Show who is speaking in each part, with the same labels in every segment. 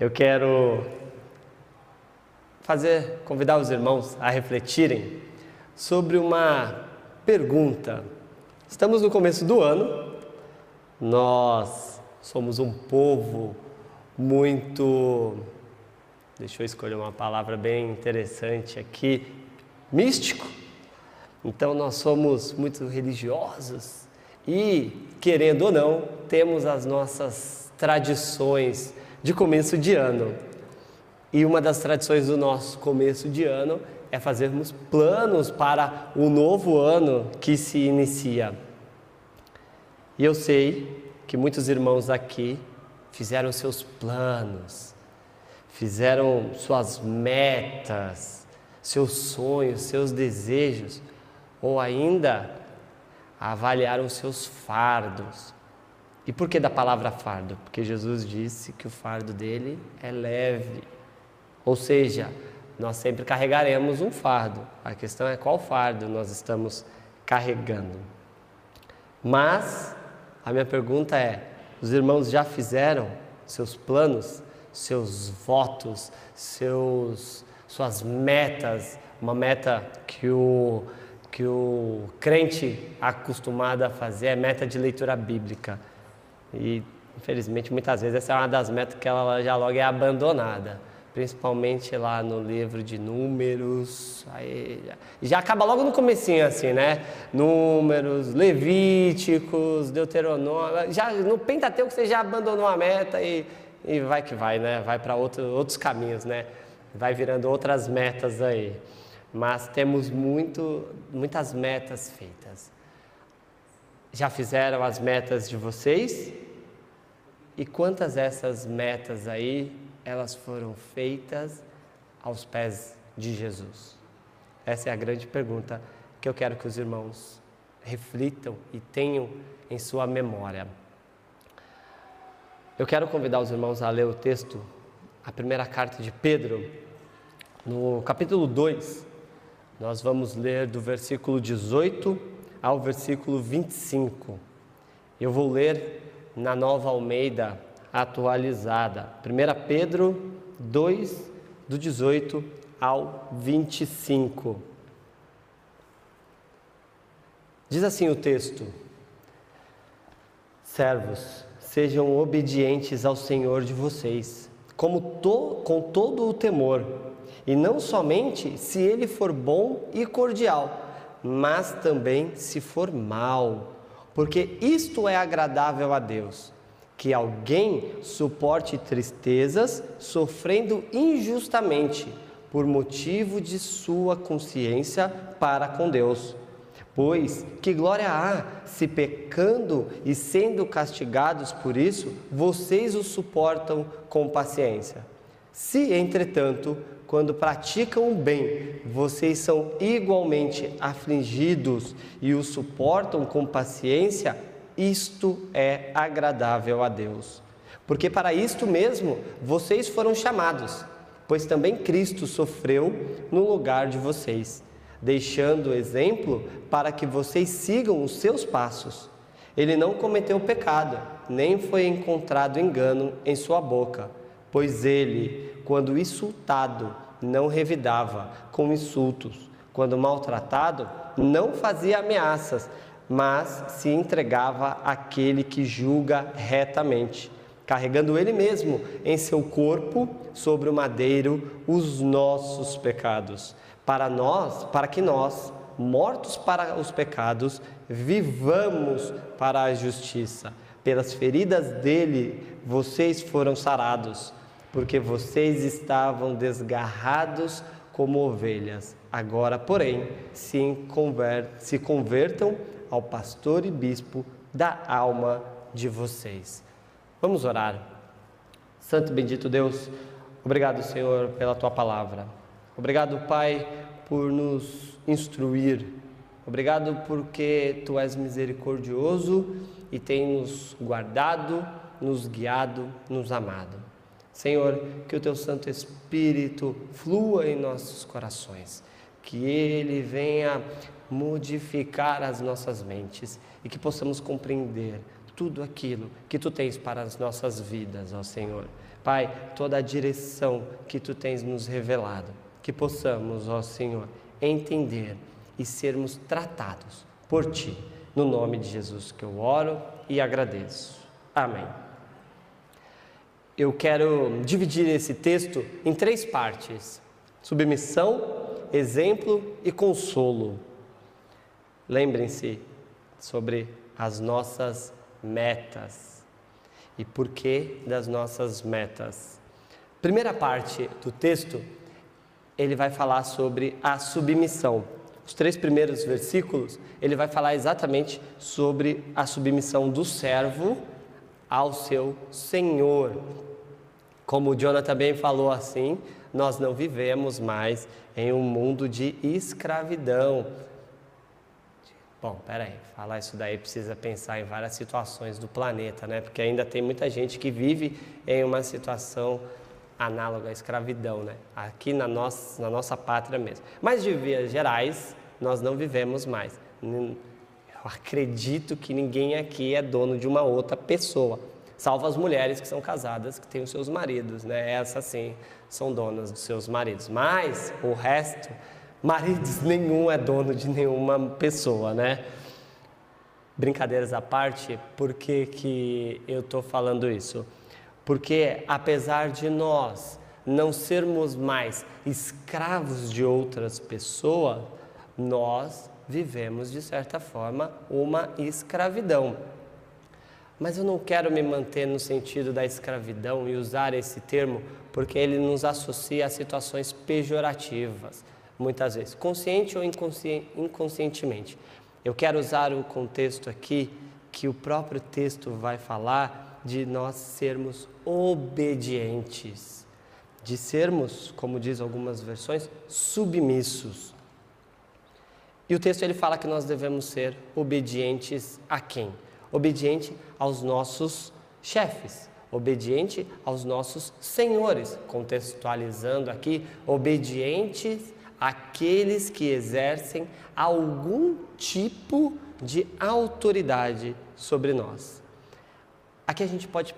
Speaker 1: Eu quero fazer, convidar os irmãos a refletirem sobre uma pergunta. Estamos no começo do ano, nós somos um povo muito, deixa eu escolher uma palavra bem interessante aqui, místico. Então nós somos muito religiosos e, querendo ou não, temos as nossas tradições de começo de ano. E uma das tradições do nosso começo de ano é fazermos planos para o novo ano que se inicia. E eu sei que muitos irmãos aqui fizeram seus planos, fizeram suas metas, seus sonhos, seus desejos, ou ainda avaliaram seus fardos. E por que da palavra fardo? Porque Jesus disse que o fardo dele é leve. Ou seja, nós sempre carregaremos um fardo. A questão é qual fardo nós estamos carregando. Mas a minha pergunta é: os irmãos já fizeram seus planos, seus votos, seus, suas metas? Uma meta que o, que o crente acostumado a fazer é meta de leitura bíblica. E, infelizmente, muitas vezes essa é uma das metas que ela já logo é abandonada principalmente lá no livro de Números, aí já, já, acaba logo no comecinho assim, né? Números, Levíticos, Deuteronômio, já no Pentateuco você já abandonou a meta e, e vai que vai, né? Vai para outro, outros caminhos, né? Vai virando outras metas aí. Mas temos muito, muitas metas feitas. Já fizeram as metas de vocês? E quantas dessas metas aí elas foram feitas aos pés de Jesus? Essa é a grande pergunta que eu quero que os irmãos reflitam e tenham em sua memória. Eu quero convidar os irmãos a ler o texto, a primeira carta de Pedro, no capítulo 2. Nós vamos ler do versículo 18 ao versículo 25. Eu vou ler na nova Almeida atualizada. 1 Pedro 2, do 18 ao 25. Diz assim o texto: Servos, sejam obedientes ao Senhor de vocês, to, com todo o temor, e não somente se ele for bom e cordial, mas também se for mal, porque isto é agradável a Deus que alguém suporte tristezas sofrendo injustamente por motivo de sua consciência para com Deus. Pois que glória há se pecando e sendo castigados por isso, vocês o suportam com paciência. Se, entretanto, quando praticam o bem, vocês são igualmente afligidos e o suportam com paciência, isto é agradável a Deus. Porque para isto mesmo vocês foram chamados, pois também Cristo sofreu no lugar de vocês, deixando exemplo para que vocês sigam os seus passos. Ele não cometeu pecado, nem foi encontrado engano em sua boca, pois ele, quando insultado, não revidava com insultos, quando maltratado, não fazia ameaças, mas se entregava àquele que julga retamente, carregando ele mesmo em seu corpo sobre o madeiro os nossos pecados, para nós, para que nós, mortos para os pecados, vivamos para a justiça. Pelas feridas dele vocês foram sarados, porque vocês estavam desgarrados como ovelhas. Agora, porém, se, se convertam ao pastor e bispo da alma de vocês. Vamos orar. Santo e bendito Deus, obrigado, Senhor, pela tua palavra. Obrigado, Pai, por nos instruir. Obrigado porque tu és misericordioso e tem nos guardado, nos guiado, nos amado. Senhor, que o teu Santo Espírito flua em nossos corações, que ele venha modificar as nossas mentes e que possamos compreender tudo aquilo que tu tens para as nossas vidas, ó Senhor. Pai, toda a direção que tu tens nos revelado. Que possamos, ó Senhor, entender e sermos tratados por ti. No nome de Jesus que eu oro e agradeço. Amém. Eu quero dividir esse texto em três partes: submissão, exemplo e consolo. Lembrem-se sobre as nossas metas e por que das nossas metas. Primeira parte do texto, ele vai falar sobre a submissão. Os três primeiros versículos, ele vai falar exatamente sobre a submissão do servo ao seu Senhor. Como Jonathan também falou assim, nós não vivemos mais em um mundo de escravidão. Bom, peraí, falar isso daí precisa pensar em várias situações do planeta, né? Porque ainda tem muita gente que vive em uma situação análoga à escravidão, né? Aqui na nossa, na nossa pátria mesmo. Mas de vias gerais, nós não vivemos mais. Eu acredito que ninguém aqui é dono de uma outra pessoa, salvo as mulheres que são casadas, que têm os seus maridos, né? Essas sim são donas dos seus maridos. Mas o resto, maridos nenhum é dono de nenhuma pessoa, né? Brincadeiras à parte, por que, que eu estou falando isso? Porque apesar de nós não sermos mais escravos de outras pessoas, nós vivemos, de certa forma, uma escravidão. Mas eu não quero me manter no sentido da escravidão e usar esse termo porque ele nos associa a situações pejorativas, muitas vezes, consciente ou inconsci inconscientemente. Eu quero usar o contexto aqui que o próprio texto vai falar de nós sermos obedientes, de sermos, como diz algumas versões, submissos. E o texto ele fala que nós devemos ser obedientes a quem? Obediente aos nossos chefes, obediente aos nossos senhores, contextualizando aqui, obedientes àqueles que exercem algum tipo de autoridade sobre nós. Aqui a gente pode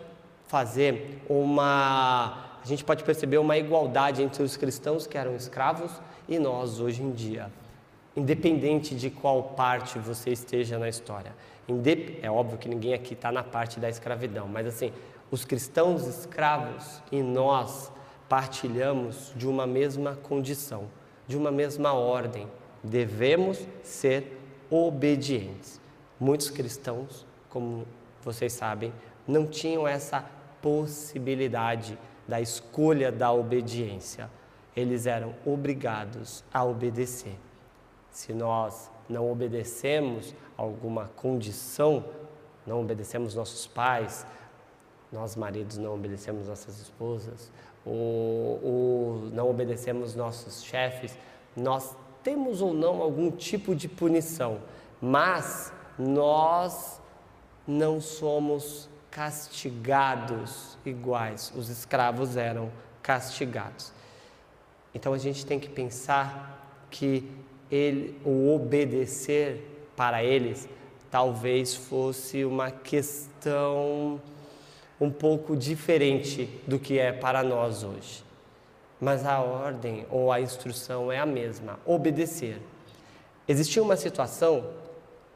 Speaker 1: fazer uma, a gente pode perceber uma igualdade entre os cristãos que eram escravos e nós hoje em dia independente de qual parte você esteja na história. É óbvio que ninguém aqui está na parte da escravidão, mas assim, os cristãos escravos e nós partilhamos de uma mesma condição, de uma mesma ordem. Devemos ser obedientes. Muitos cristãos, como vocês sabem, não tinham essa possibilidade da escolha da obediência. Eles eram obrigados a obedecer se nós não obedecemos alguma condição, não obedecemos nossos pais, nós maridos não obedecemos nossas esposas, ou, ou não obedecemos nossos chefes, nós temos ou não algum tipo de punição, mas nós não somos castigados iguais. Os escravos eram castigados. Então a gente tem que pensar que ele, o obedecer para eles talvez fosse uma questão um pouco diferente do que é para nós hoje. Mas a ordem ou a instrução é a mesma: obedecer. Existia uma situação,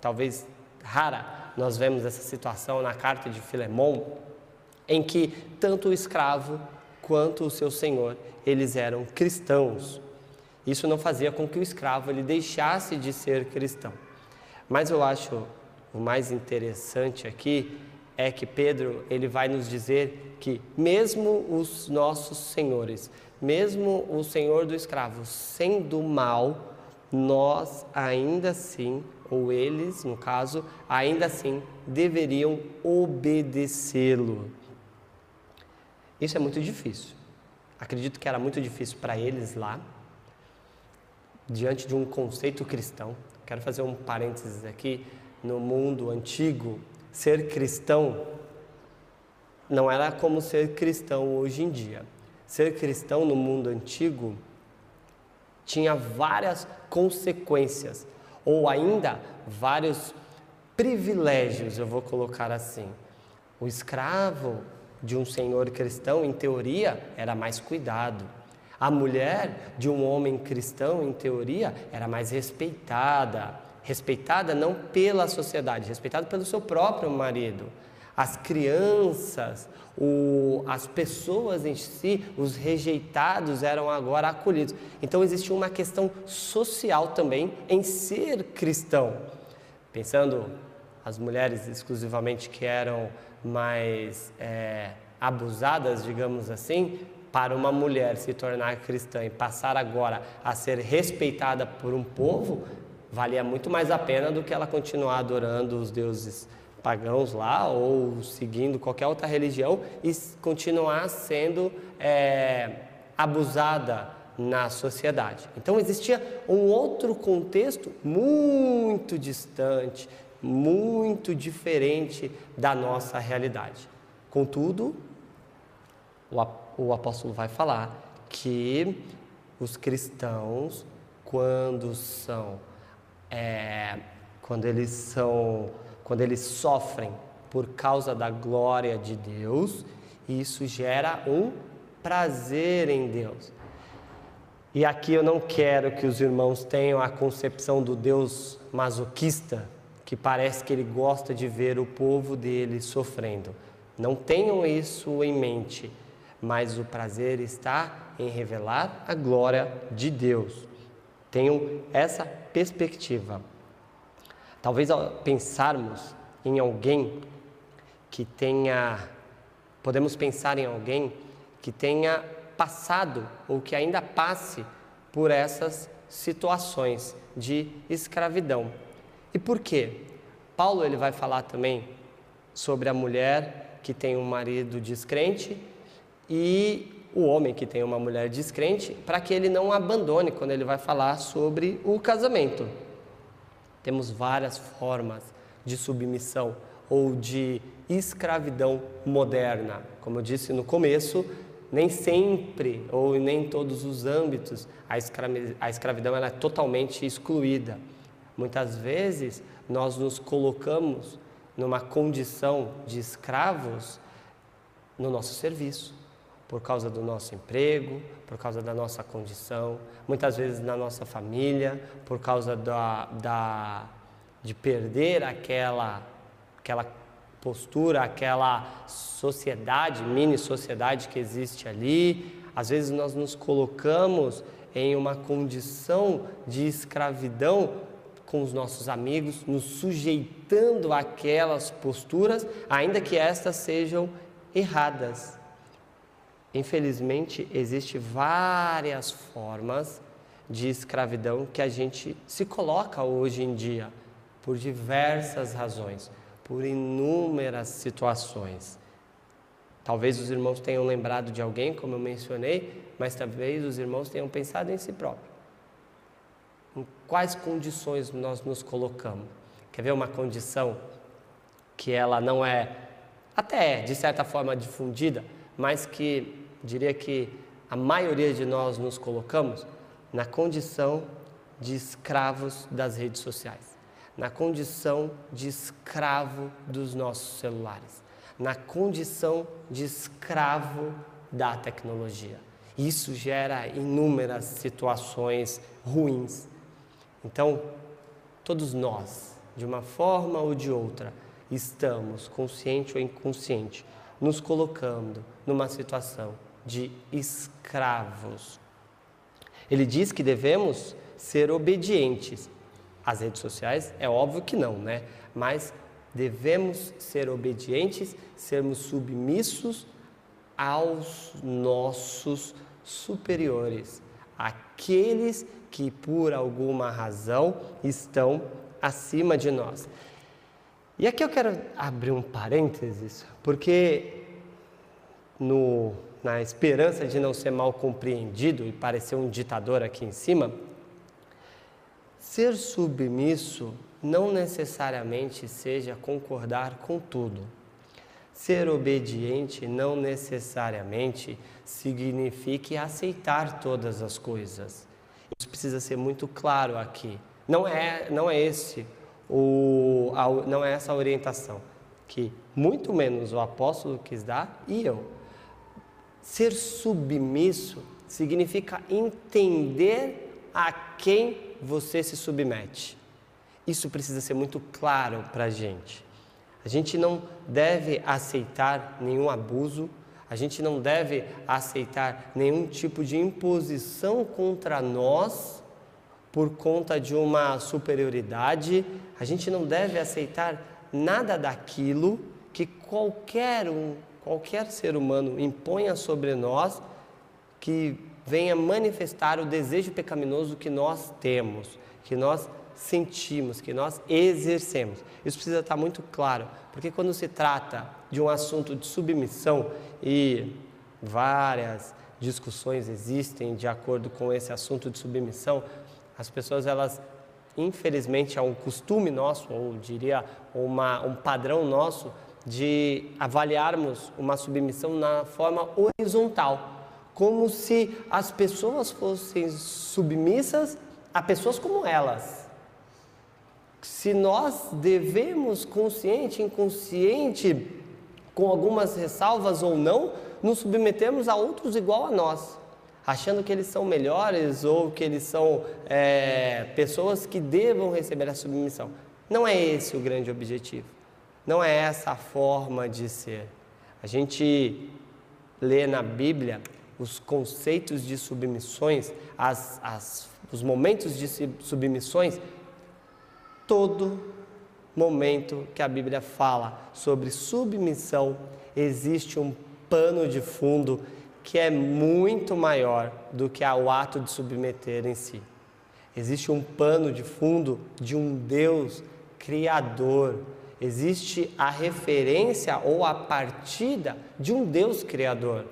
Speaker 1: talvez rara, nós vemos essa situação na carta de Filemão, em que tanto o escravo quanto o seu senhor, eles eram cristãos. Isso não fazia com que o escravo ele deixasse de ser cristão. Mas eu acho o mais interessante aqui é que Pedro ele vai nos dizer que mesmo os nossos senhores, mesmo o senhor do escravo sendo mal, nós ainda assim, ou eles, no caso, ainda assim deveriam obedecê-lo. Isso é muito difícil. Acredito que era muito difícil para eles lá, diante de um conceito cristão. Quero fazer um parênteses aqui. No mundo antigo, ser cristão não era como ser cristão hoje em dia. Ser cristão no mundo antigo tinha várias consequências, ou ainda vários privilégios, eu vou colocar assim. O escravo de um senhor cristão, em teoria, era mais cuidado. A mulher de um homem cristão, em teoria, era mais respeitada. Respeitada não pela sociedade, respeitada pelo seu próprio marido. As crianças, o, as pessoas em si, os rejeitados eram agora acolhidos. Então existia uma questão social também em ser cristão. Pensando as mulheres exclusivamente que eram mais é, abusadas, digamos assim, para uma mulher se tornar cristã e passar agora a ser respeitada por um povo, valia muito mais a pena do que ela continuar adorando os deuses pagãos lá ou seguindo qualquer outra religião e continuar sendo é, abusada na sociedade. Então existia um outro contexto muito distante, muito diferente da nossa realidade. Contudo, o apóstolo vai falar que os cristãos, quando são, é, quando eles são, quando eles sofrem por causa da glória de Deus, isso gera um prazer em Deus. E aqui eu não quero que os irmãos tenham a concepção do Deus masoquista, que parece que ele gosta de ver o povo dele sofrendo. Não tenham isso em mente, mas o prazer está em revelar a glória de Deus. Tenham essa perspectiva. Talvez ao pensarmos em alguém que tenha, podemos pensar em alguém que tenha passado ou que ainda passe por essas situações de escravidão. E por quê? Paulo ele vai falar também sobre a mulher que tem um marido descrente e o homem que tem uma mulher descrente, para que ele não abandone quando ele vai falar sobre o casamento. Temos várias formas de submissão ou de escravidão moderna. Como eu disse no começo, nem sempre ou nem em todos os âmbitos a, escravidão ela é totalmente excluída. Muitas vezes nós nos colocamos numa condição de escravos no nosso serviço, por causa do nosso emprego, por causa da nossa condição, muitas vezes na nossa família, por causa da, da de perder aquela, aquela postura, aquela sociedade, mini sociedade que existe ali. Às vezes nós nos colocamos em uma condição de escravidão com os nossos amigos, nos sujeitando àquelas posturas, ainda que estas sejam erradas. Infelizmente, existem várias formas de escravidão que a gente se coloca hoje em dia, por diversas razões, por inúmeras situações. Talvez os irmãos tenham lembrado de alguém, como eu mencionei, mas talvez os irmãos tenham pensado em si próprios em quais condições nós nos colocamos. Quer ver uma condição que ela não é, até de certa forma, difundida, mas que diria que a maioria de nós nos colocamos na condição de escravos das redes sociais, na condição de escravo dos nossos celulares, na condição de escravo da tecnologia. Isso gera inúmeras situações ruins então, todos nós, de uma forma ou de outra, estamos, consciente ou inconsciente, nos colocando numa situação de escravos. Ele diz que devemos ser obedientes. Às redes sociais, é óbvio que não, né? Mas devemos ser obedientes, sermos submissos aos nossos superiores, aqueles que por alguma razão estão acima de nós. E aqui eu quero abrir um parênteses, porque no, na esperança de não ser mal compreendido e parecer um ditador aqui em cima, ser submisso não necessariamente seja concordar com tudo. Ser obediente não necessariamente signifique aceitar todas as coisas. Isso precisa ser muito claro aqui. Não é, não é esse o, a, não é essa a orientação que muito menos o apóstolo quis dar e eu. Ser submisso significa entender a quem você se submete. Isso precisa ser muito claro para a gente. A gente não deve aceitar nenhum abuso, a gente não deve aceitar nenhum tipo de imposição contra nós por conta de uma superioridade, a gente não deve aceitar nada daquilo que qualquer um, qualquer ser humano imponha sobre nós que venha manifestar o desejo pecaminoso que nós temos, que nós sentimos, que nós exercemos. Isso precisa estar muito claro, porque quando se trata de um assunto de submissão e várias discussões existem de acordo com esse assunto de submissão, as pessoas elas infelizmente é um costume nosso, ou diria uma, um padrão nosso de avaliarmos uma submissão na forma horizontal, como se as pessoas fossem submissas a pessoas como elas se nós devemos, consciente, inconsciente, com algumas ressalvas ou não, nos submetemos a outros igual a nós, achando que eles são melhores ou que eles são é, pessoas que devam receber a submissão. Não é esse o grande objetivo. Não é essa a forma de ser. A gente lê na Bíblia os conceitos de submissões, as, as, os momentos de submissões todo momento que a Bíblia fala sobre submissão, existe um pano de fundo que é muito maior do que o ato de submeter em si. Existe um pano de fundo de um Deus criador. Existe a referência ou a partida de um Deus criador.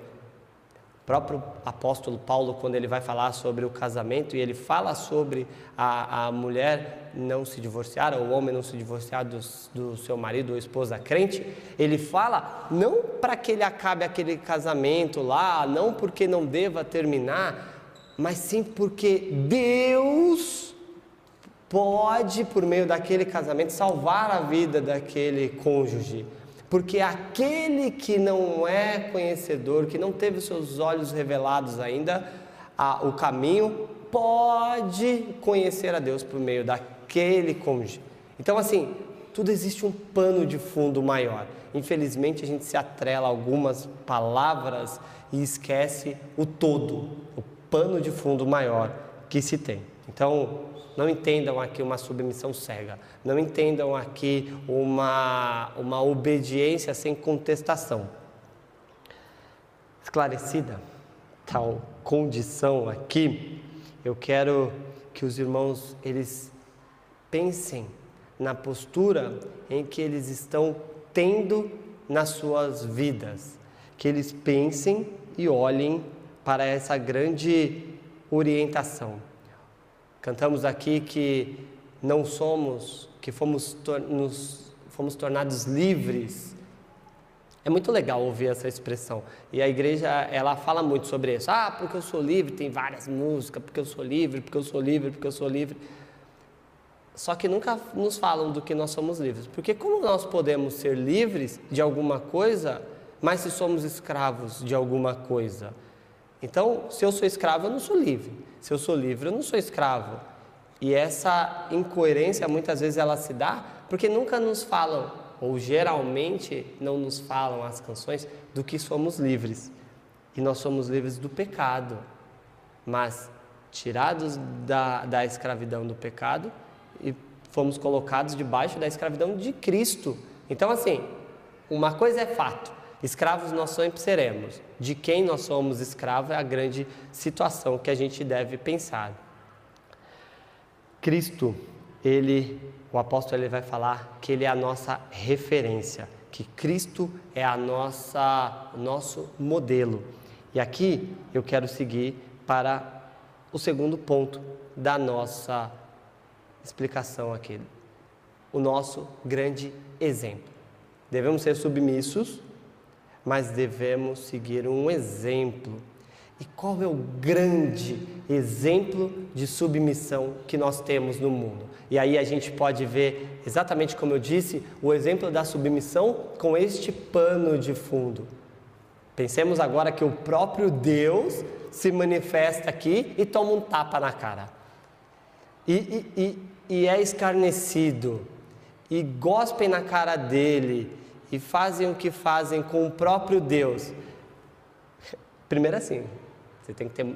Speaker 1: Próprio apóstolo Paulo, quando ele vai falar sobre o casamento e ele fala sobre a, a mulher não se divorciar, ou o homem não se divorciar do, do seu marido ou esposa crente, ele fala não para que ele acabe aquele casamento lá, não porque não deva terminar, mas sim porque Deus pode, por meio daquele casamento, salvar a vida daquele cônjuge. Porque aquele que não é conhecedor, que não teve seus olhos revelados ainda, a, o caminho, pode conhecer a Deus por meio daquele cônjuge. Então, assim, tudo existe um pano de fundo maior. Infelizmente, a gente se atrela a algumas palavras e esquece o todo, o pano de fundo maior que se tem. Então, não entendam aqui uma submissão cega. Não entendam aqui uma, uma obediência sem contestação. Esclarecida tal condição aqui, eu quero que os irmãos eles pensem na postura em que eles estão tendo nas suas vidas, que eles pensem e olhem para essa grande orientação. Cantamos aqui que não somos, que fomos, nos, fomos tornados livres. É muito legal ouvir essa expressão. E a igreja, ela fala muito sobre isso. Ah, porque eu sou livre, tem várias músicas, porque eu sou livre, porque eu sou livre, porque eu sou livre. Só que nunca nos falam do que nós somos livres. Porque como nós podemos ser livres de alguma coisa, mas se somos escravos de alguma coisa? Então, se eu sou escravo, eu não sou livre. Se eu sou livre, eu não sou escravo. E essa incoerência muitas vezes ela se dá porque nunca nos falam, ou geralmente não nos falam as canções, do que somos livres. E nós somos livres do pecado. Mas tirados da, da escravidão do pecado e fomos colocados debaixo da escravidão de Cristo. Então, assim, uma coisa é fato: Escravos nós sempre seremos. De quem nós somos escravos é a grande situação que a gente deve pensar. Cristo, ele, o apóstolo ele vai falar que ele é a nossa referência, que Cristo é a nossa nosso modelo. E aqui eu quero seguir para o segundo ponto da nossa explicação aqui. O nosso grande exemplo. Devemos ser submissos mas devemos seguir um exemplo. E qual é o grande exemplo de submissão que nós temos no mundo? E aí a gente pode ver, exatamente como eu disse, o exemplo da submissão com este pano de fundo. Pensemos agora que o próprio Deus se manifesta aqui e toma um tapa na cara. E, e, e, e é escarnecido, e gospem na cara dele, e fazem o que fazem com o próprio Deus. Primeiro assim, você tem que ter,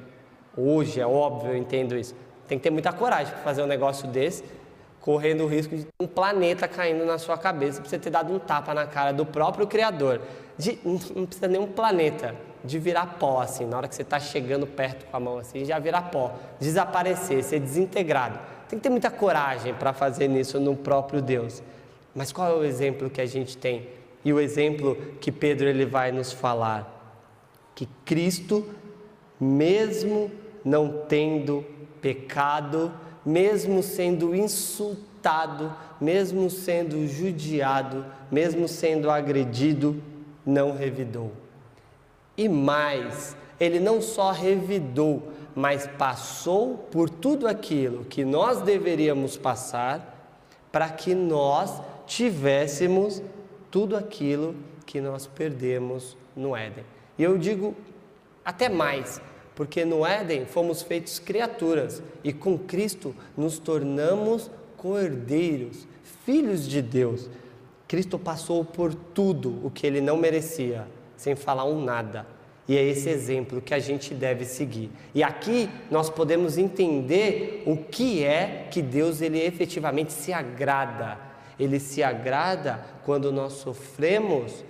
Speaker 1: hoje é óbvio, eu entendo isso, tem que ter muita coragem para fazer um negócio desse, correndo o risco de um planeta caindo na sua cabeça, para você ter dado um tapa na cara do próprio Criador. De, não precisa nem um planeta, de virar pó, assim, na hora que você está chegando perto com a mão, assim, já virar pó, desaparecer, ser desintegrado. Tem que ter muita coragem para fazer nisso no próprio Deus. Mas qual é o exemplo que a gente tem? E o exemplo que Pedro ele vai nos falar? Que Cristo mesmo não tendo pecado, mesmo sendo insultado, mesmo sendo judiado, mesmo sendo agredido, não revidou. E mais, ele não só revidou, mas passou por tudo aquilo que nós deveríamos passar para que nós tivéssemos tudo aquilo que nós perdemos no Éden. E eu digo até mais, porque no Éden fomos feitos criaturas e com Cristo nos tornamos cordeiros, filhos de Deus. Cristo passou por tudo o que ele não merecia, sem falar um nada. E é esse exemplo que a gente deve seguir. E aqui nós podemos entender o que é que Deus ele efetivamente se agrada. Ele se agrada quando nós sofremos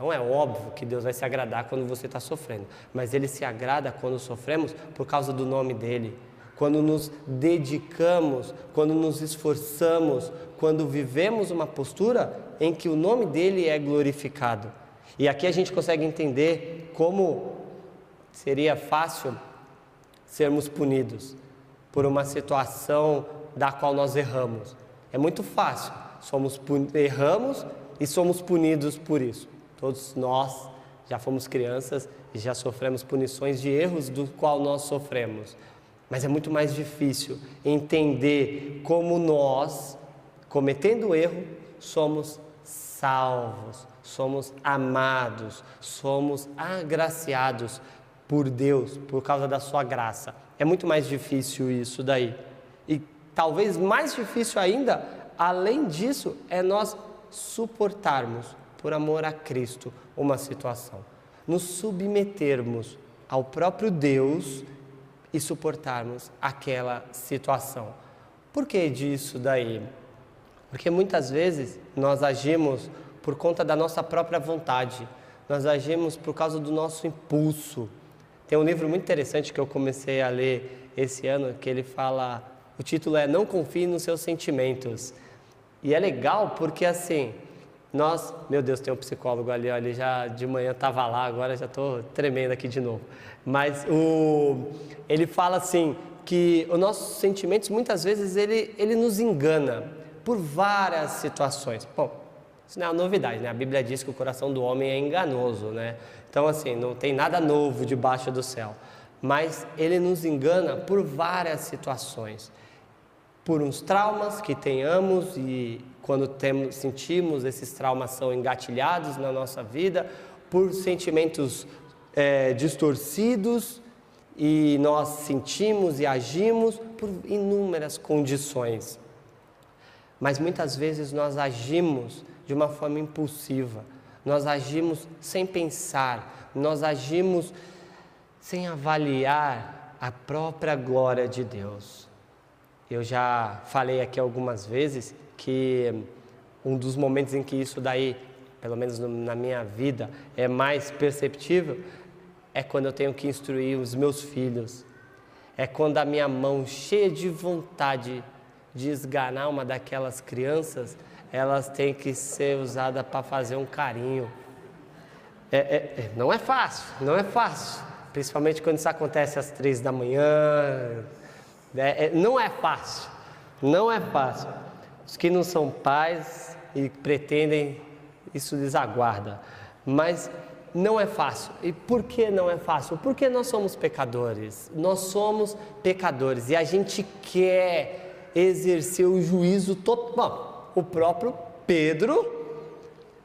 Speaker 1: então é óbvio que Deus vai se agradar quando você está sofrendo, mas Ele se agrada quando sofremos por causa do nome dEle, quando nos dedicamos, quando nos esforçamos, quando vivemos uma postura em que o nome dEle é glorificado. E aqui a gente consegue entender como seria fácil sermos punidos por uma situação da qual nós erramos. É muito fácil, somos erramos e somos punidos por isso. Todos nós já fomos crianças e já sofremos punições de erros do qual nós sofremos. Mas é muito mais difícil entender como nós, cometendo erro, somos salvos, somos amados, somos agraciados por Deus por causa da sua graça. É muito mais difícil isso daí. Talvez mais difícil ainda, além disso, é nós suportarmos por amor a Cristo, uma situação. Nos submetermos ao próprio Deus e suportarmos aquela situação. Por que disso daí? Porque muitas vezes nós agimos por conta da nossa própria vontade, nós agimos por causa do nosso impulso. Tem um livro muito interessante que eu comecei a ler esse ano que ele fala, o título é Não confie nos seus sentimentos. E é legal porque assim, nós, meu Deus, tem um psicólogo ali, ele já de manhã estava lá, agora já estou tremendo aqui de novo. Mas o, ele fala assim que os nossos sentimentos muitas vezes ele, ele nos engana por várias situações. Bom, isso não é uma novidade, né? A Bíblia diz que o coração do homem é enganoso, né? Então assim, não tem nada novo debaixo do céu. Mas ele nos engana por várias situações. Por uns traumas que tenhamos e quando temos, sentimos esses traumas são engatilhados na nossa vida por sentimentos é, distorcidos e nós sentimos e agimos por inúmeras condições. Mas muitas vezes nós agimos de uma forma impulsiva, nós agimos sem pensar, nós agimos sem avaliar a própria glória de Deus. Eu já falei aqui algumas vezes que um dos momentos em que isso daí, pelo menos na minha vida, é mais perceptível, é quando eu tenho que instruir os meus filhos. É quando a minha mão, cheia de vontade de esganar uma daquelas crianças, elas têm que ser usadas para fazer um carinho. É, é, é, não é fácil, não é fácil. Principalmente quando isso acontece às três da manhã. É, é, não é fácil, não é fácil. Os que não são pais e pretendem, isso lhes aguarda. Mas não é fácil. E por que não é fácil? Porque nós somos pecadores. Nós somos pecadores e a gente quer exercer o juízo total. Bom, o próprio Pedro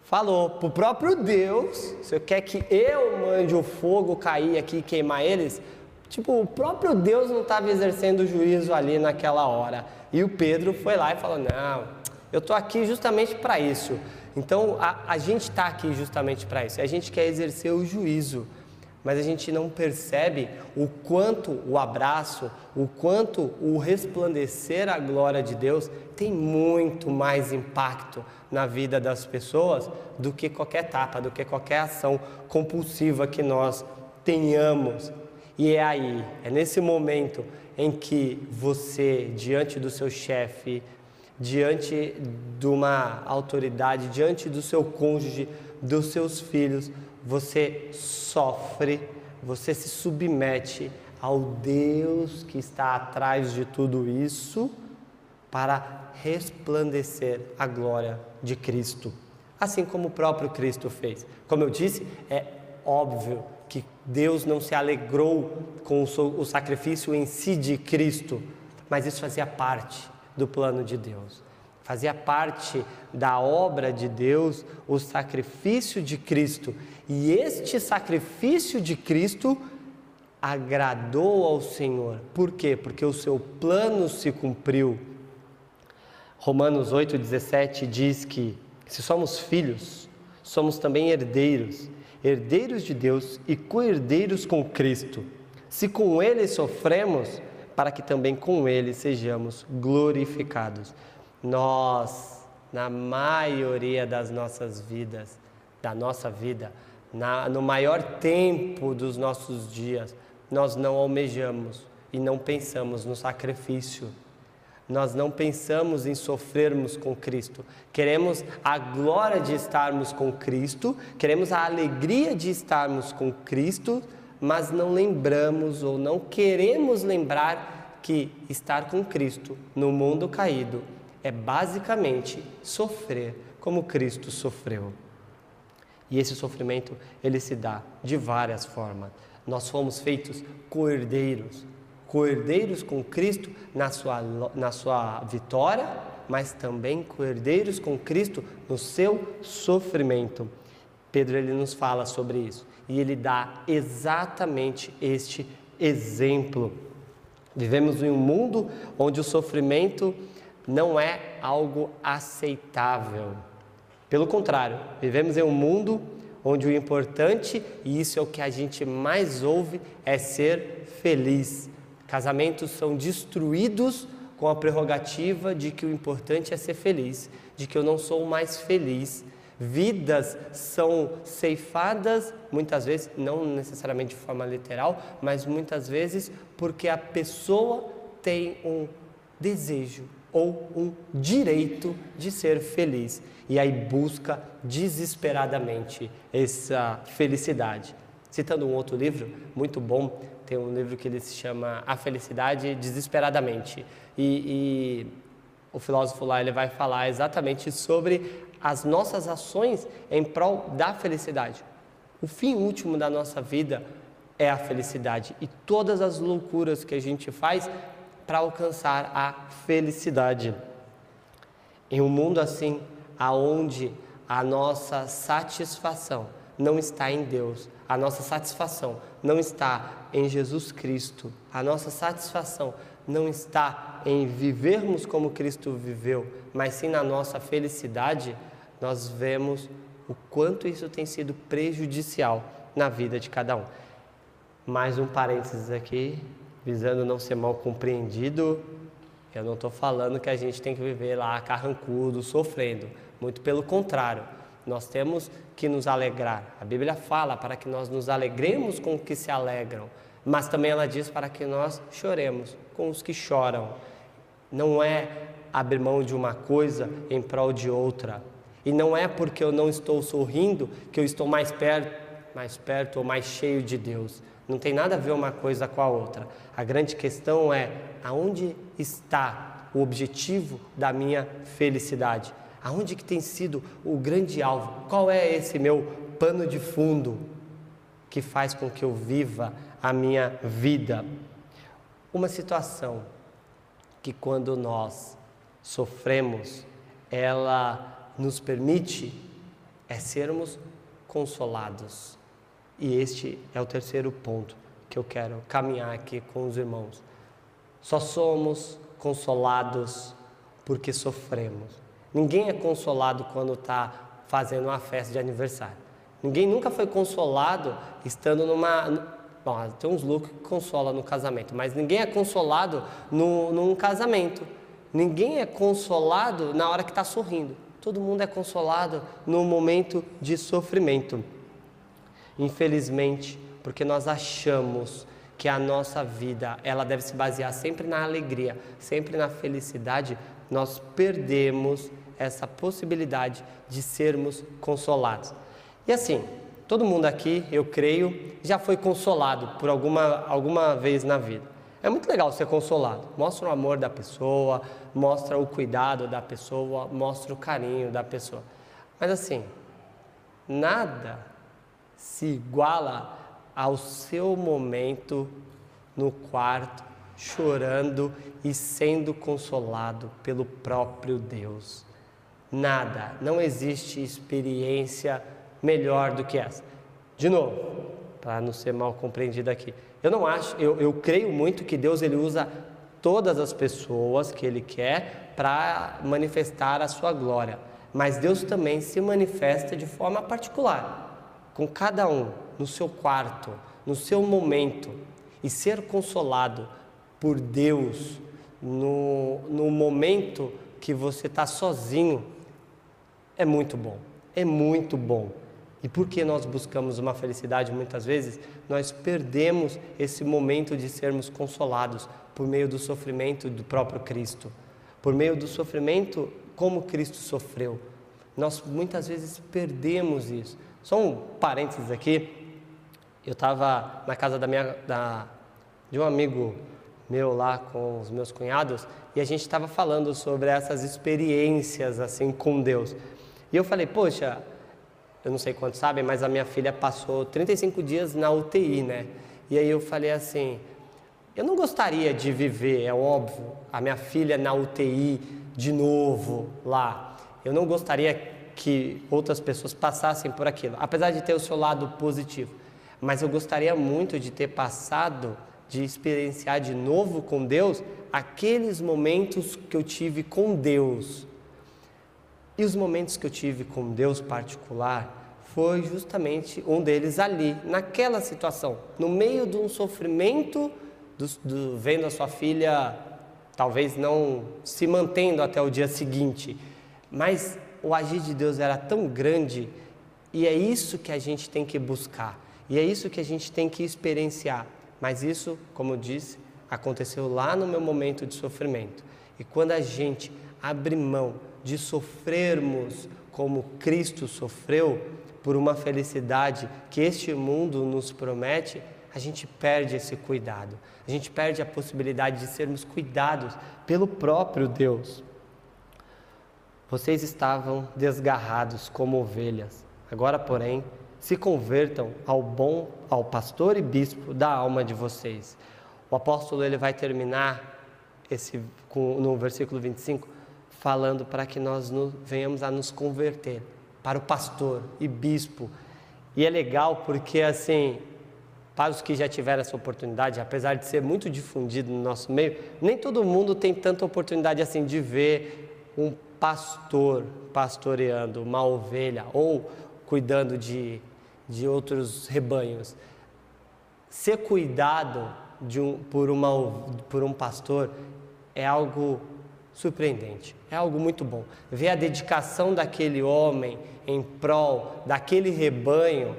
Speaker 1: falou para o próprio Deus: se quer que eu mande o fogo cair aqui e queimar eles, tipo, o próprio Deus não estava exercendo o juízo ali naquela hora. E o Pedro foi lá e falou: não, eu estou aqui justamente para isso. Então a, a gente está aqui justamente para isso. A gente quer exercer o juízo, mas a gente não percebe o quanto o abraço, o quanto o resplandecer a glória de Deus tem muito mais impacto na vida das pessoas do que qualquer etapa, do que qualquer ação compulsiva que nós tenhamos. E é aí, é nesse momento em que você, diante do seu chefe, diante de uma autoridade, diante do seu cônjuge, dos seus filhos, você sofre, você se submete ao Deus que está atrás de tudo isso para resplandecer a glória de Cristo, assim como o próprio Cristo fez. Como eu disse, é óbvio que Deus não se alegrou com o sacrifício em si de Cristo, mas isso fazia parte do plano de Deus. Fazia parte da obra de Deus o sacrifício de Cristo. E este sacrifício de Cristo agradou ao Senhor. Por quê? Porque o seu plano se cumpriu. Romanos 8,17 diz que se somos filhos, somos também herdeiros, herdeiros de Deus e co-herdeiros com Cristo. Se com Ele sofremos, para que também com Ele sejamos glorificados. Nós, na maioria das nossas vidas, da nossa vida, na, no maior tempo dos nossos dias, nós não almejamos e não pensamos no sacrifício. Nós não pensamos em sofrermos com Cristo. Queremos a glória de estarmos com Cristo, queremos a alegria de estarmos com Cristo, mas não lembramos ou não queremos lembrar que estar com Cristo no mundo caído é basicamente sofrer como Cristo sofreu. E esse sofrimento ele se dá de várias formas. Nós fomos feitos co-herdeiros, co-herdeiros com Cristo na sua, na sua vitória, mas também co-herdeiros com Cristo no seu sofrimento. Pedro ele nos fala sobre isso e ele dá exatamente este exemplo. Vivemos em um mundo onde o sofrimento não é algo aceitável. Pelo contrário, vivemos em um mundo onde o importante, e isso é o que a gente mais ouve, é ser feliz. Casamentos são destruídos com a prerrogativa de que o importante é ser feliz, de que eu não sou mais feliz, Vidas são ceifadas, muitas vezes, não necessariamente de forma literal, mas muitas vezes porque a pessoa tem um desejo ou um direito de ser feliz e aí busca desesperadamente essa felicidade. Citando um outro livro muito bom, tem um livro que ele se chama A Felicidade Desesperadamente e, e o filósofo lá ele vai falar exatamente sobre as nossas ações em prol da felicidade. O fim último da nossa vida é a felicidade e todas as loucuras que a gente faz para alcançar a felicidade. Em um mundo assim, aonde a nossa satisfação não está em Deus, a nossa satisfação não está em Jesus Cristo, a nossa satisfação não está em vivermos como Cristo viveu, mas sim na nossa felicidade, nós vemos o quanto isso tem sido prejudicial na vida de cada um. Mais um parênteses aqui, visando não ser mal compreendido, eu não estou falando que a gente tem que viver lá carrancudo, sofrendo. Muito pelo contrário, nós temos que nos alegrar. A Bíblia fala para que nós nos alegremos com os que se alegram, mas também ela diz para que nós choremos com os que choram. Não é abrir mão de uma coisa em prol de outra. E não é porque eu não estou sorrindo que eu estou mais perto, mais perto ou mais cheio de Deus. Não tem nada a ver uma coisa com a outra. A grande questão é aonde está o objetivo da minha felicidade? Aonde que tem sido o grande alvo? Qual é esse meu pano de fundo? que faz com que eu viva a minha vida. Uma situação que quando nós sofremos, ela nos permite é sermos consolados. E este é o terceiro ponto que eu quero caminhar aqui com os irmãos. Só somos consolados porque sofremos. Ninguém é consolado quando está fazendo uma festa de aniversário. Ninguém nunca foi consolado estando numa. Bom, tem uns looks que consola no casamento, mas ninguém é consolado no, num casamento. Ninguém é consolado na hora que está sorrindo. Todo mundo é consolado no momento de sofrimento. Infelizmente, porque nós achamos que a nossa vida ela deve se basear sempre na alegria, sempre na felicidade, nós perdemos essa possibilidade de sermos consolados. E assim, todo mundo aqui, eu creio, já foi consolado por alguma, alguma vez na vida. É muito legal ser consolado. Mostra o amor da pessoa, mostra o cuidado da pessoa, mostra o carinho da pessoa. Mas assim, nada se iguala ao seu momento no quarto, chorando e sendo consolado pelo próprio Deus. Nada, não existe experiência melhor do que essa. De novo, para não ser mal compreendido aqui, eu não acho, eu, eu creio muito que Deus ele usa todas as pessoas que Ele quer para manifestar a sua glória, mas Deus também se manifesta de forma particular, com cada um no seu quarto, no seu momento, e ser consolado por Deus no, no momento que você está sozinho é muito bom, é muito bom. E porque nós buscamos uma felicidade muitas vezes, nós perdemos esse momento de sermos consolados por meio do sofrimento do próprio Cristo, por meio do sofrimento como Cristo sofreu. Nós muitas vezes perdemos isso. Só um parênteses aqui. Eu estava na casa da minha, da, de um amigo meu lá com os meus cunhados e a gente estava falando sobre essas experiências assim com Deus. E eu falei, poxa, eu não sei quantos sabem, mas a minha filha passou 35 dias na UTI, né? E aí eu falei assim, eu não gostaria de viver, é óbvio, a minha filha na UTI de novo lá. Eu não gostaria que outras pessoas passassem por aquilo, apesar de ter o seu lado positivo. Mas eu gostaria muito de ter passado, de experienciar de novo com Deus aqueles momentos que eu tive com Deus, e os momentos que eu tive com Deus particular foi justamente um deles ali, naquela situação, no meio de um sofrimento, do, do, vendo a sua filha talvez não se mantendo até o dia seguinte, mas o agir de Deus era tão grande e é isso que a gente tem que buscar e é isso que a gente tem que experienciar. Mas isso, como eu disse, aconteceu lá no meu momento de sofrimento. E quando a gente abre mão de sofrermos como Cristo sofreu por uma felicidade que este mundo nos promete, a gente perde esse cuidado. A gente perde a possibilidade de sermos cuidados pelo próprio Deus. Vocês estavam desgarrados como ovelhas. Agora, porém, se convertam ao bom, ao pastor e bispo da alma de vocês. O apóstolo ele vai terminar esse no versículo 25 falando para que nós nos, venhamos a nos converter para o pastor e bispo. E é legal porque, assim, para os que já tiveram essa oportunidade, apesar de ser muito difundido no nosso meio, nem todo mundo tem tanta oportunidade assim de ver um pastor pastoreando uma ovelha ou cuidando de, de outros rebanhos. Ser cuidado de um, por, uma, por um pastor é algo surpreendente, é algo muito bom. Ver a dedicação daquele homem em prol daquele rebanho,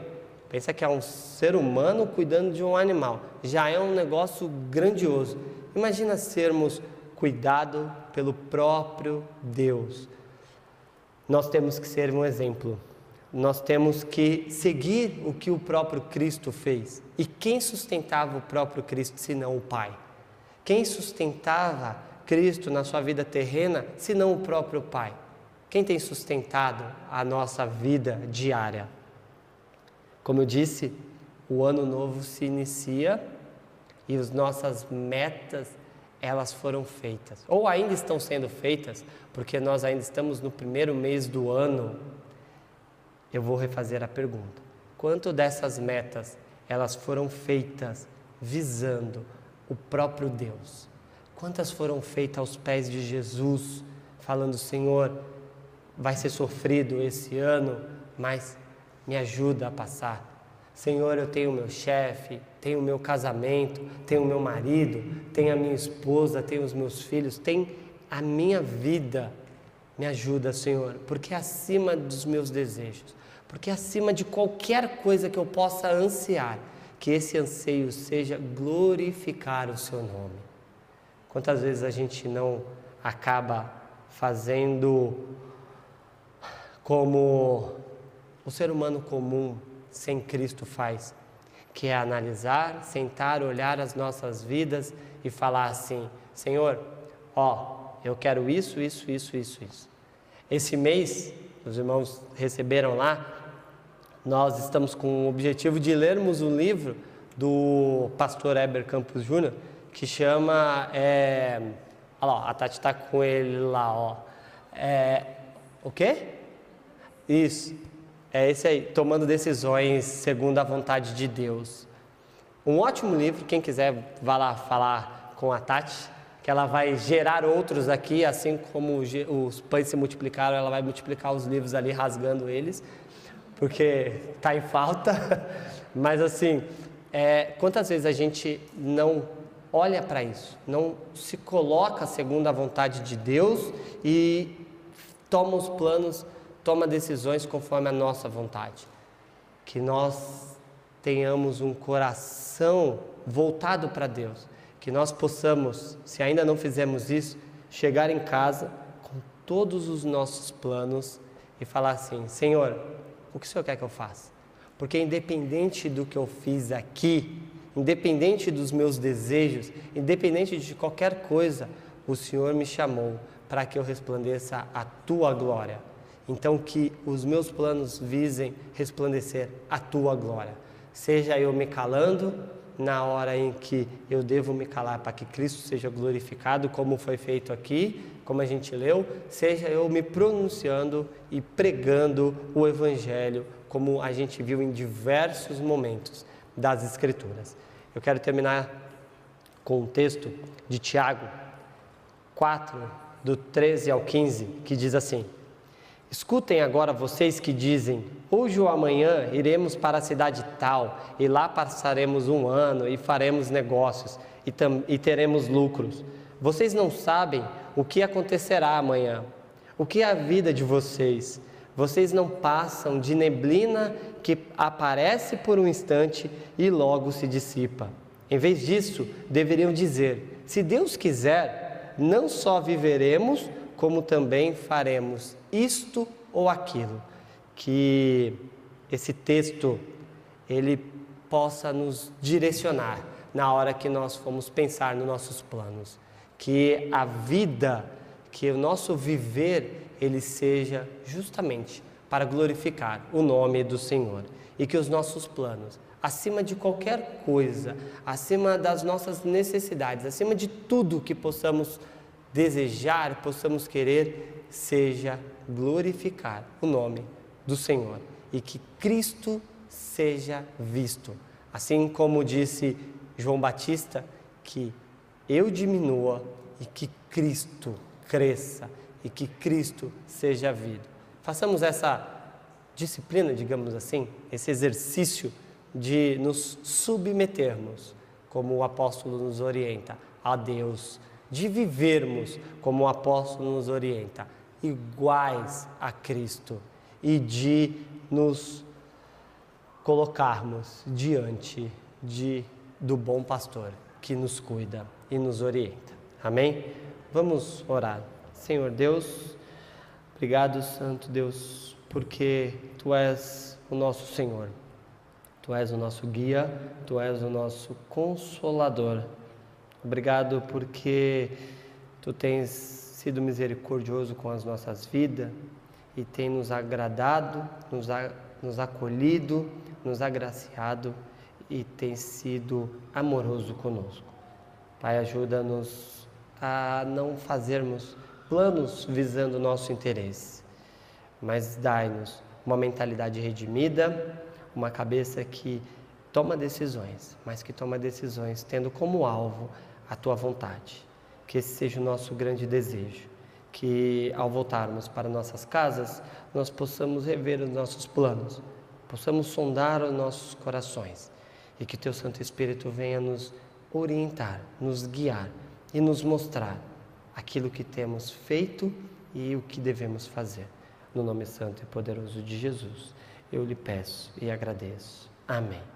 Speaker 1: pensa que é um ser humano cuidando de um animal, já é um negócio grandioso. Imagina sermos cuidado pelo próprio Deus. Nós temos que ser um exemplo. Nós temos que seguir o que o próprio Cristo fez. E quem sustentava o próprio Cristo senão o Pai? Quem sustentava Cristo na sua vida terrena, senão o próprio Pai? Quem tem sustentado a nossa vida diária? Como eu disse, o ano novo se inicia e as nossas metas elas foram feitas ou ainda estão sendo feitas, porque nós ainda estamos no primeiro mês do ano. Eu vou refazer a pergunta. Quanto dessas metas elas foram feitas visando o próprio Deus? Quantas foram feitas aos pés de Jesus, falando: Senhor, vai ser sofrido esse ano, mas me ajuda a passar. Senhor, eu tenho meu chefe, tenho meu casamento, tenho meu marido, tenho a minha esposa, tenho os meus filhos, tenho a minha vida. Me ajuda, Senhor, porque é acima dos meus desejos, porque é acima de qualquer coisa que eu possa ansiar, que esse anseio seja glorificar o Seu nome. Quantas vezes a gente não acaba fazendo como o ser humano comum sem Cristo faz, que é analisar, sentar, olhar as nossas vidas e falar assim: Senhor, ó, eu quero isso, isso, isso, isso, isso. Esse mês, os irmãos receberam lá, nós estamos com o objetivo de lermos um livro do pastor Eber Campos Júnior, que chama. É, olha lá, a Tati está com ele lá, ó. É, o quê? Isso. É esse aí, Tomando Decisões Segundo a Vontade de Deus. Um ótimo livro, quem quiser vá lá falar com a Tati, que ela vai gerar outros aqui, assim como os pães se multiplicaram, ela vai multiplicar os livros ali, rasgando eles, porque está em falta. Mas assim, é, quantas vezes a gente não olha para isso, não se coloca segundo a vontade de Deus e toma os planos toma decisões conforme a nossa vontade. Que nós tenhamos um coração voltado para Deus. Que nós possamos, se ainda não fizemos isso, chegar em casa com todos os nossos planos e falar assim: Senhor, o que o Senhor quer que eu faça? Porque independente do que eu fiz aqui, independente dos meus desejos, independente de qualquer coisa, o Senhor me chamou para que eu resplandeça a tua glória. Então, que os meus planos visem resplandecer a tua glória. Seja eu me calando na hora em que eu devo me calar para que Cristo seja glorificado, como foi feito aqui, como a gente leu, seja eu me pronunciando e pregando o Evangelho, como a gente viu em diversos momentos das Escrituras. Eu quero terminar com um texto de Tiago 4, do 13 ao 15, que diz assim. Escutem agora vocês que dizem: Hoje ou amanhã iremos para a cidade tal, e lá passaremos um ano e faremos negócios e, e teremos lucros. Vocês não sabem o que acontecerá amanhã. O que é a vida de vocês? Vocês não passam de neblina que aparece por um instante e logo se dissipa. Em vez disso, deveriam dizer: Se Deus quiser, não só viveremos, como também faremos isto ou aquilo. Que esse texto ele possa nos direcionar na hora que nós formos pensar nos nossos planos. Que a vida, que o nosso viver, ele seja justamente para glorificar o nome do Senhor. E que os nossos planos, acima de qualquer coisa, acima das nossas necessidades, acima de tudo que possamos desejar, possamos querer, seja glorificar o nome do Senhor e que Cristo seja visto. Assim como disse João Batista, que eu diminua e que Cristo cresça e que Cristo seja visto. Façamos essa disciplina, digamos assim, esse exercício de nos submetermos, como o apóstolo nos orienta, a Deus de vivermos, como o apóstolo nos orienta, iguais a Cristo e de nos colocarmos diante de, do bom pastor que nos cuida e nos orienta. Amém? Vamos orar. Senhor Deus, obrigado, Santo Deus, porque Tu és o nosso Senhor. Tu és o nosso guia, Tu és o nosso consolador. Obrigado porque tu tens sido misericordioso com as nossas vidas e tem nos agradado, nos, a, nos acolhido, nos agraciado e tem sido amoroso conosco. Pai, ajuda-nos a não fazermos planos visando o nosso interesse, mas dai-nos uma mentalidade redimida, uma cabeça que toma decisões, mas que toma decisões tendo como alvo a tua vontade. Que esse seja o nosso grande desejo, que ao voltarmos para nossas casas, nós possamos rever os nossos planos, possamos sondar os nossos corações e que teu Santo Espírito venha nos orientar, nos guiar e nos mostrar aquilo que temos feito e o que devemos fazer. No nome santo e poderoso de Jesus, eu lhe peço e agradeço. Amém.